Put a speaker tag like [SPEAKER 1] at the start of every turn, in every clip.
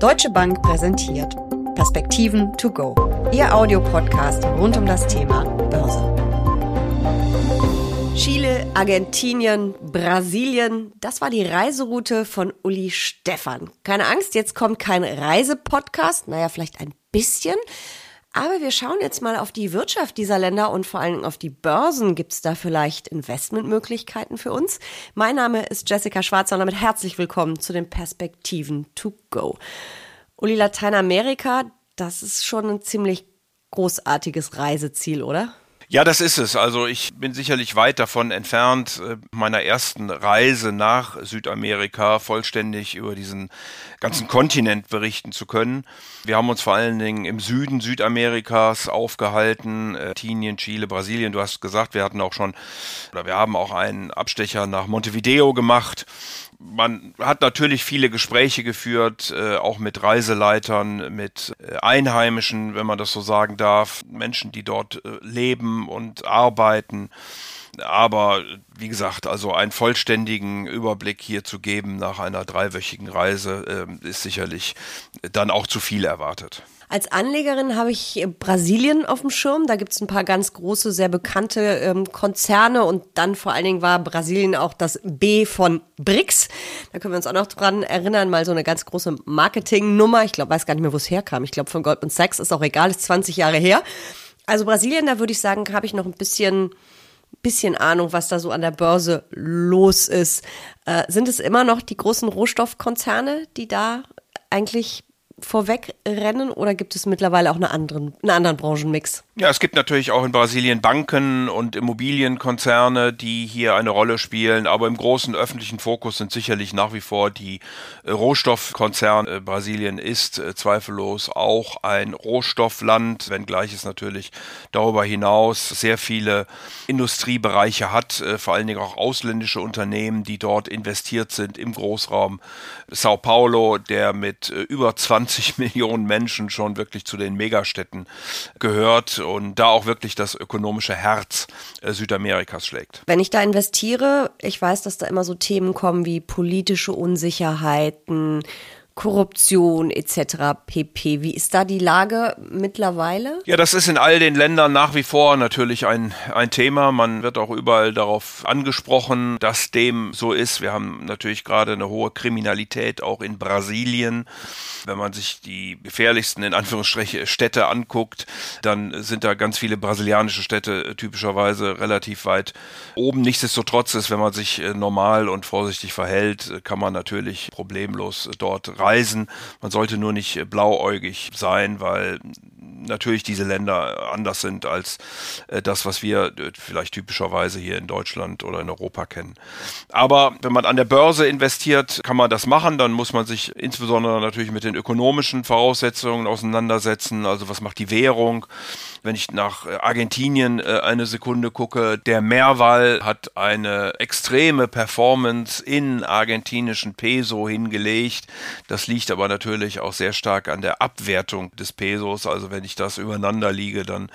[SPEAKER 1] Deutsche Bank präsentiert Perspektiven to go. Ihr Audiopodcast rund um das Thema Börse. Chile, Argentinien, Brasilien, das war die Reiseroute von Uli Stefan. Keine Angst, jetzt kommt kein Reisepodcast, naja, vielleicht ein bisschen. Aber wir schauen jetzt mal auf die Wirtschaft dieser Länder und vor allem auf die Börsen. Gibt es da vielleicht Investmentmöglichkeiten für uns? Mein Name ist Jessica Schwarzer und damit herzlich willkommen zu den Perspektiven to go. Uli, Lateinamerika, das ist schon ein ziemlich großartiges Reiseziel, oder?
[SPEAKER 2] Ja, das ist es. Also ich bin sicherlich weit davon entfernt, äh, meiner ersten Reise nach Südamerika vollständig über diesen ganzen Kontinent berichten zu können. Wir haben uns vor allen Dingen im Süden Südamerikas aufgehalten, Argentinien, Chile, Brasilien. Du hast gesagt, wir hatten auch schon, oder wir haben auch einen Abstecher nach Montevideo gemacht man hat natürlich viele Gespräche geführt, äh, auch mit Reiseleitern, mit äh, Einheimischen, wenn man das so sagen darf, Menschen, die dort äh, leben und arbeiten. Aber wie gesagt, also einen vollständigen Überblick hier zu geben nach einer dreiwöchigen Reise äh, ist sicherlich dann auch zu viel erwartet.
[SPEAKER 1] Als Anlegerin habe ich Brasilien auf dem Schirm. Da gibt es ein paar ganz große, sehr bekannte ähm, Konzerne und dann vor allen Dingen war Brasilien auch das B von BRICS. Da können wir uns auch noch dran erinnern, mal so eine ganz große Marketingnummer. Ich glaube, weiß gar nicht mehr, wo es herkam. Ich glaube, von Goldman Sachs ist auch egal, ist 20 Jahre her. Also Brasilien, da würde ich sagen, habe ich noch ein bisschen bisschen Ahnung, was da so an der Börse los ist. Äh, sind es immer noch die großen Rohstoffkonzerne, die da eigentlich vorwegrennen oder gibt es mittlerweile auch eine anderen, einen anderen Branchenmix?
[SPEAKER 2] Ja, es gibt natürlich auch in Brasilien Banken und Immobilienkonzerne, die hier eine Rolle spielen, aber im großen öffentlichen Fokus sind sicherlich nach wie vor die äh, Rohstoffkonzerne. Äh, Brasilien ist äh, zweifellos auch ein Rohstoffland, wenngleich es natürlich darüber hinaus sehr viele Industriebereiche hat, vor allen Dingen auch ausländische Unternehmen, die dort investiert sind im Großraum Sao Paulo, der mit über 20 Millionen Menschen schon wirklich zu den Megastädten gehört und da auch wirklich das ökonomische Herz äh, Südamerikas schlägt.
[SPEAKER 1] Wenn ich da investiere, ich weiß, dass da immer so Themen kommen wie politische Unsicherheiten, Korruption etc. pp. Wie ist da die Lage mittlerweile?
[SPEAKER 2] Ja, das ist in all den Ländern nach wie vor natürlich ein, ein Thema. Man wird auch überall darauf angesprochen, dass dem so ist. Wir haben natürlich gerade eine hohe Kriminalität auch in Brasilien. Wenn man sich die gefährlichsten in Anführungsstrichen Städte anguckt, dann sind da ganz viele brasilianische Städte typischerweise relativ weit oben. Nichtsdestotrotz ist, wenn man sich äh, normal und vorsichtig verhält, kann man natürlich problemlos dort rein reisen. Man sollte nur nicht blauäugig sein, weil natürlich diese Länder anders sind als äh, das, was wir äh, vielleicht typischerweise hier in Deutschland oder in Europa kennen. Aber wenn man an der Börse investiert, kann man das machen. Dann muss man sich insbesondere natürlich mit den ökonomischen Voraussetzungen auseinandersetzen. Also was macht die Währung? Wenn ich nach äh, Argentinien eine Sekunde gucke, der Meerwall hat eine extreme Performance in argentinischen Peso hingelegt. Das liegt aber natürlich auch sehr stark an der Abwertung des Pesos. Also wenn ich das übereinander liege, dann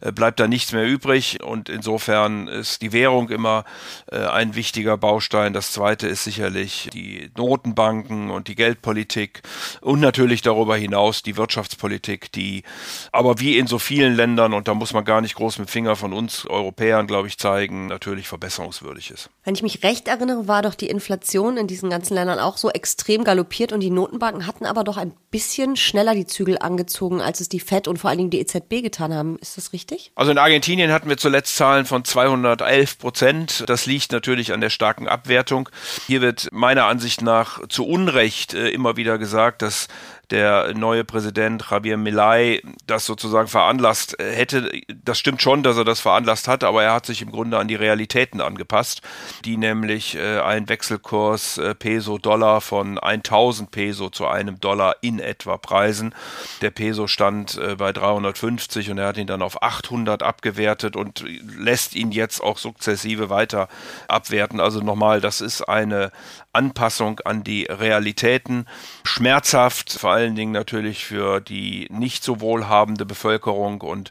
[SPEAKER 2] äh, bleibt da nichts mehr übrig. Und insofern ist die Währung immer äh, ein wichtiger Baustein. Das zweite ist sicherlich die Notenbanken und die Geldpolitik und natürlich darüber hinaus die Wirtschaftspolitik, die aber wie in so vielen Ländern, und da muss man gar nicht groß mit Finger von uns Europäern, glaube ich, zeigen, natürlich verbesserungswürdig ist.
[SPEAKER 1] Wenn ich mich recht erinnere, war doch die Inflation in diesen ganzen Ländern auch so extrem galoppiert und die Notenbanken hatten aber doch ein bisschen schneller die Zügel angezogen, als es die FED und vor allen Dingen die EZB getan haben. Ist das richtig?
[SPEAKER 2] Also in Argentinien hatten wir zuletzt Zahlen von 211 Prozent. Das liegt natürlich an der starken Abwertung. Hier wird meiner Ansicht nach zu Unrecht äh, immer wieder gesagt, dass der neue Präsident Javier Milei das sozusagen veranlasst hätte. Das stimmt schon, dass er das veranlasst hat, aber er hat sich im Grunde an die Realitäten angepasst, die nämlich äh, einen Wechselkurs äh, Peso-Dollar von 1000 Peso zu einem Dollar in etwa preisen. Der Peso stand äh, bei 350 und er hat ihn dann auf 800 abgewertet und lässt ihn jetzt auch sukzessive weiter abwerten. Also nochmal, das ist eine Anpassung an die Realitäten. Schmerzhaft, vor allen Dingen natürlich für die nicht so wohlhabende Bevölkerung und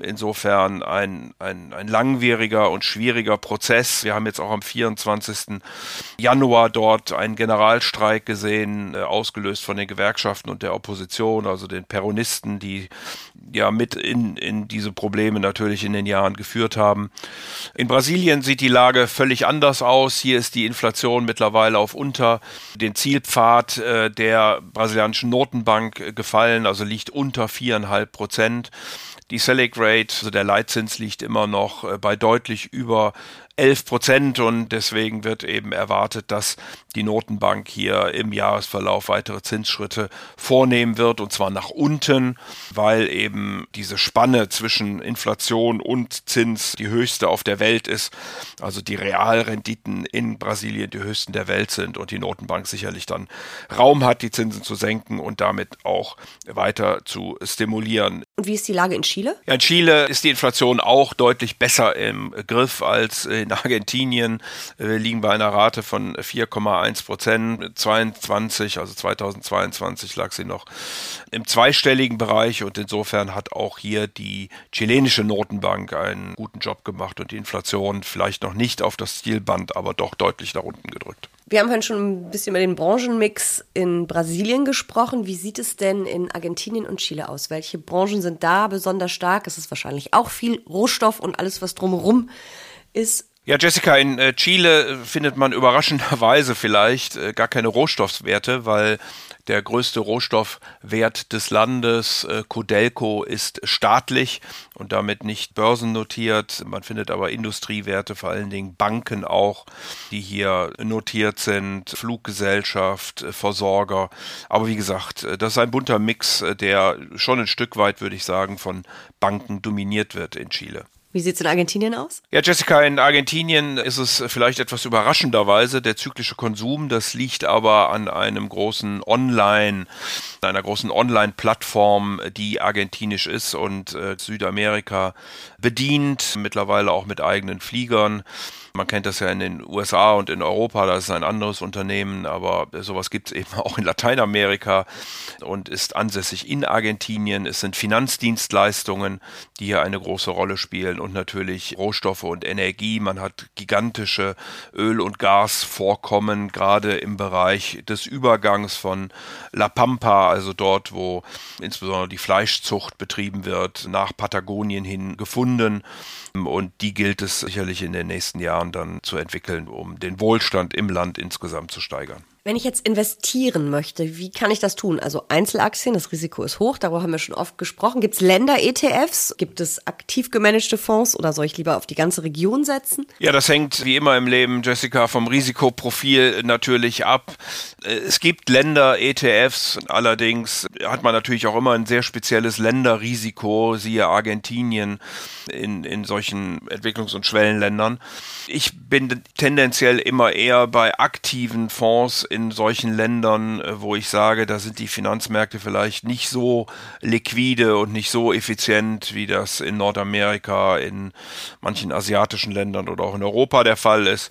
[SPEAKER 2] insofern ein, ein, ein langwieriger und schwieriger Prozess. Wir haben jetzt auch am 24. Januar dort einen Generalstreik gesehen, äh, ausgelöst von den Gewerkschaften und der Opposition, also den Peronisten, die ja mit in, in diese Probleme natürlich in den Jahren geführt haben. In Brasilien sieht die Lage völlig anders aus. Hier ist die Inflation mittlerweile auf unter den Zielpfad äh, der brasilianischen Notenbank äh, gefallen, also liegt unter viereinhalb Prozent. Die Selic Rate, also der Leitzins liegt immer noch äh, bei deutlich über 11 Prozent und deswegen wird eben erwartet, dass die Notenbank hier im Jahresverlauf weitere Zinsschritte vornehmen wird und zwar nach unten, weil eben diese Spanne zwischen Inflation und Zins die höchste auf der Welt ist, also die Realrenditen in Brasilien die höchsten der Welt sind und die Notenbank sicherlich dann Raum hat, die Zinsen zu senken und damit auch weiter zu stimulieren.
[SPEAKER 1] Und wie ist die Lage in Chile?
[SPEAKER 2] Ja, in Chile ist die Inflation auch deutlich besser im Griff als in in Argentinien äh, liegen bei einer Rate von 4,1 Prozent. 22, also 2022 lag sie noch im zweistelligen Bereich und insofern hat auch hier die chilenische Notenbank einen guten Job gemacht und die Inflation vielleicht noch nicht auf das Zielband, aber doch deutlich nach unten gedrückt.
[SPEAKER 1] Wir haben vorhin schon ein bisschen über den Branchenmix in Brasilien gesprochen. Wie sieht es denn in Argentinien und Chile aus? Welche Branchen sind da besonders stark? Es ist wahrscheinlich auch viel Rohstoff und alles, was drumherum ist.
[SPEAKER 2] Ja, Jessica, in äh, Chile äh, findet man überraschenderweise vielleicht äh, gar keine Rohstoffwerte, weil der größte Rohstoffwert des Landes, Codelco, ist staatlich und damit nicht börsennotiert. Man findet aber Industriewerte, vor allen Dingen Banken auch, die hier notiert sind, Fluggesellschaft, Versorger. Aber wie gesagt, das ist ein bunter Mix, der schon ein Stück weit, würde ich sagen, von Banken dominiert wird in Chile.
[SPEAKER 1] Wie sieht es in Argentinien aus?
[SPEAKER 2] Ja, Jessica, in Argentinien ist es vielleicht etwas überraschenderweise der zyklische Konsum. Das liegt aber an einem großen Online, einer großen Online-Plattform, die argentinisch ist und äh, Südamerika bedient, mittlerweile auch mit eigenen Fliegern. Man kennt das ja in den USA und in Europa, das ist ein anderes Unternehmen, aber sowas gibt es eben auch in Lateinamerika und ist ansässig in Argentinien. Es sind Finanzdienstleistungen, die hier eine große Rolle spielen und natürlich Rohstoffe und Energie. Man hat gigantische Öl- und Gasvorkommen, gerade im Bereich des Übergangs von La Pampa, also dort, wo insbesondere die Fleischzucht betrieben wird, nach Patagonien hin gefunden. Und die gilt es sicherlich in den nächsten Jahren dann zu entwickeln, um den Wohlstand im Land insgesamt zu steigern.
[SPEAKER 1] Wenn ich jetzt investieren möchte, wie kann ich das tun? Also Einzelaktien, das Risiko ist hoch, darüber haben wir schon oft gesprochen. Gibt es Länder-ETFs? Gibt es aktiv gemanagte Fonds oder soll ich lieber auf die ganze Region setzen?
[SPEAKER 2] Ja, das hängt wie immer im Leben, Jessica, vom Risikoprofil natürlich ab. Es gibt Länder-ETFs, allerdings hat man natürlich auch immer ein sehr spezielles Länderrisiko, siehe Argentinien in, in solchen Entwicklungs- und Schwellenländern. Ich bin tendenziell immer eher bei aktiven Fonds in solchen Ländern, äh, wo ich sage, da sind die Finanzmärkte vielleicht nicht so liquide und nicht so effizient, wie das in Nordamerika, in manchen asiatischen Ländern oder auch in Europa der Fall ist.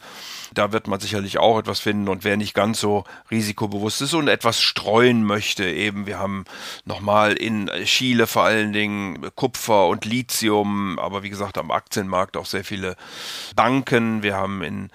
[SPEAKER 2] Da wird man sicherlich auch etwas finden und wer nicht ganz so risikobewusst ist und etwas streuen möchte, eben wir haben nochmal in Chile vor allen Dingen Kupfer und Lithium, aber wie gesagt am Aktienmarkt auch sehr viele Banken. Wir haben in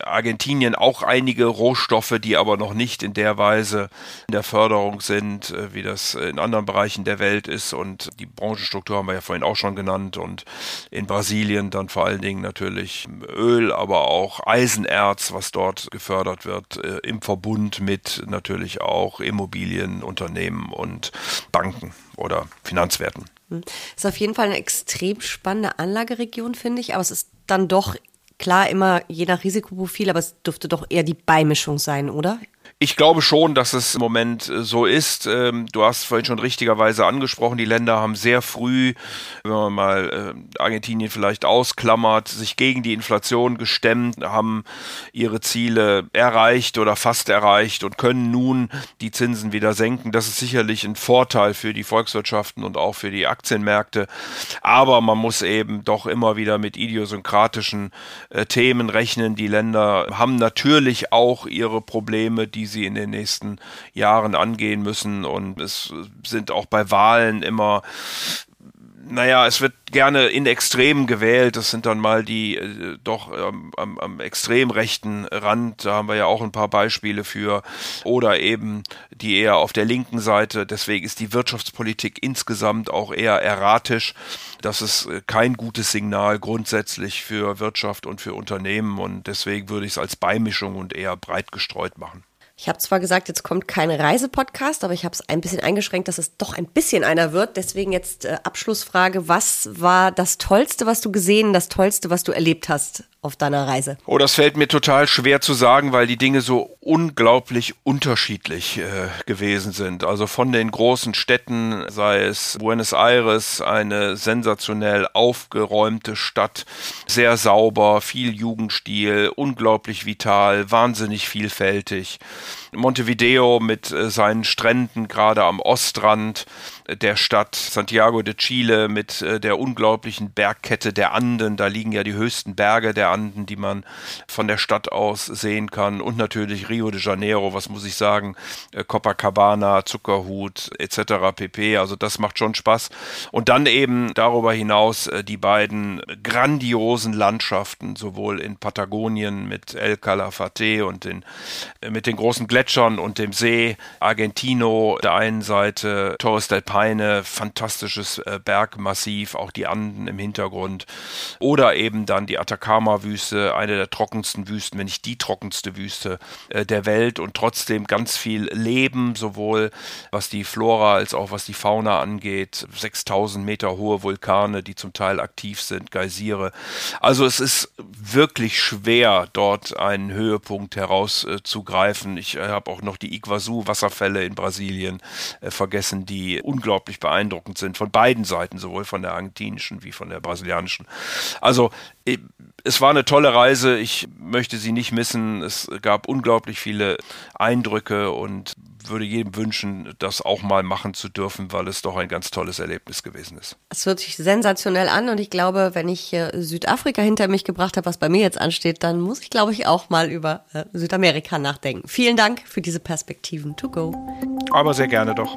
[SPEAKER 2] Argentinien auch einige Rohstoffe, die aber noch nicht in der Weise in der Förderung sind, äh, wie das in anderen Bereichen der Welt ist. Und die Branchenstruktur haben wir ja vorhin auch schon genannt. Und in Brasilien dann vor allen Dingen natürlich Öl, aber auch Eisenerz, was dort gefördert wird, äh, im Verbund mit natürlich auch Immobilienunternehmen und Banken oder Finanzwerten.
[SPEAKER 1] Hm. Ist auf jeden Fall eine extrem spannende Anlageregion, finde ich, aber es ist dann doch Klar, immer je nach Risikoprofil, aber es dürfte doch eher die Beimischung sein, oder?
[SPEAKER 2] Ich glaube schon, dass es im Moment äh, so ist. Ähm, du hast vorhin schon richtigerweise angesprochen, die Länder haben sehr früh, wenn man mal äh, Argentinien vielleicht ausklammert, sich gegen die Inflation gestemmt, haben ihre Ziele erreicht oder fast erreicht und können nun die Zinsen wieder senken. Das ist sicherlich ein Vorteil für die Volkswirtschaften und auch für die Aktienmärkte. Aber man muss eben doch immer wieder mit idiosynkratischen äh, Themen rechnen. Die Länder haben natürlich auch ihre Probleme, die sie in den nächsten Jahren angehen müssen. Und es sind auch bei Wahlen immer naja, es wird gerne in Extremen gewählt. Das sind dann mal die äh, doch ähm, am, am extrem rechten Rand. Da haben wir ja auch ein paar Beispiele für. Oder eben die eher auf der linken Seite. Deswegen ist die Wirtschaftspolitik insgesamt auch eher erratisch. Das ist äh, kein gutes Signal grundsätzlich für Wirtschaft und für Unternehmen. Und deswegen würde ich es als Beimischung und eher breit gestreut machen.
[SPEAKER 1] Ich habe zwar gesagt, jetzt kommt kein Reisepodcast, aber ich habe es ein bisschen eingeschränkt, dass es doch ein bisschen einer wird. Deswegen jetzt äh, Abschlussfrage, was war das Tollste, was du gesehen, das Tollste, was du erlebt hast auf deiner Reise?
[SPEAKER 2] Oh, das fällt mir total schwer zu sagen, weil die Dinge so unglaublich unterschiedlich äh, gewesen sind. Also von den großen Städten, sei es Buenos Aires, eine sensationell aufgeräumte Stadt, sehr sauber, viel Jugendstil, unglaublich vital, wahnsinnig vielfältig. Montevideo mit äh, seinen Stränden gerade am Ostrand, der Stadt Santiago de Chile mit äh, der unglaublichen Bergkette der Anden. Da liegen ja die höchsten Berge der Anden, die man von der Stadt aus sehen kann. Und natürlich Rio de Janeiro, was muss ich sagen, äh, Copacabana, Zuckerhut etc. pp. Also das macht schon Spaß. Und dann eben darüber hinaus äh, die beiden grandiosen Landschaften, sowohl in Patagonien mit El Calafate und den, mit den großen Gletschern und dem See, Argentino der einen Seite, Torres del Peine, fantastisches äh, Bergmassiv, auch die Anden im Hintergrund. Oder eben dann die Atacama-Wüste, eine der trockensten Wüsten, wenn nicht die trockenste Wüste äh, der Welt und trotzdem ganz viel Leben, sowohl was die Flora als auch was die Fauna angeht. 6000 Meter hohe Vulkane, die zum Teil aktiv sind, Geysire. Also es ist wirklich schwer, dort einen Höhepunkt herauszugreifen. ich äh, habe auch noch die Iguazu-Wasserfälle in Brasilien vergessen, die unglaublich beeindruckend sind von beiden Seiten, sowohl von der argentinischen wie von der brasilianischen. Also äh, es war eine tolle Reise. Ich möchte sie nicht missen. Es gab unglaublich viele Eindrücke und würde jedem wünschen, das auch mal machen zu dürfen, weil es doch ein ganz tolles Erlebnis gewesen ist.
[SPEAKER 1] Es hört sich sensationell an und ich glaube, wenn ich Südafrika hinter mich gebracht habe, was bei mir jetzt ansteht, dann muss ich, glaube ich, auch mal über äh, Südamerika nachdenken. Vielen Dank für diese Perspektiven to go.
[SPEAKER 2] Aber sehr gerne doch.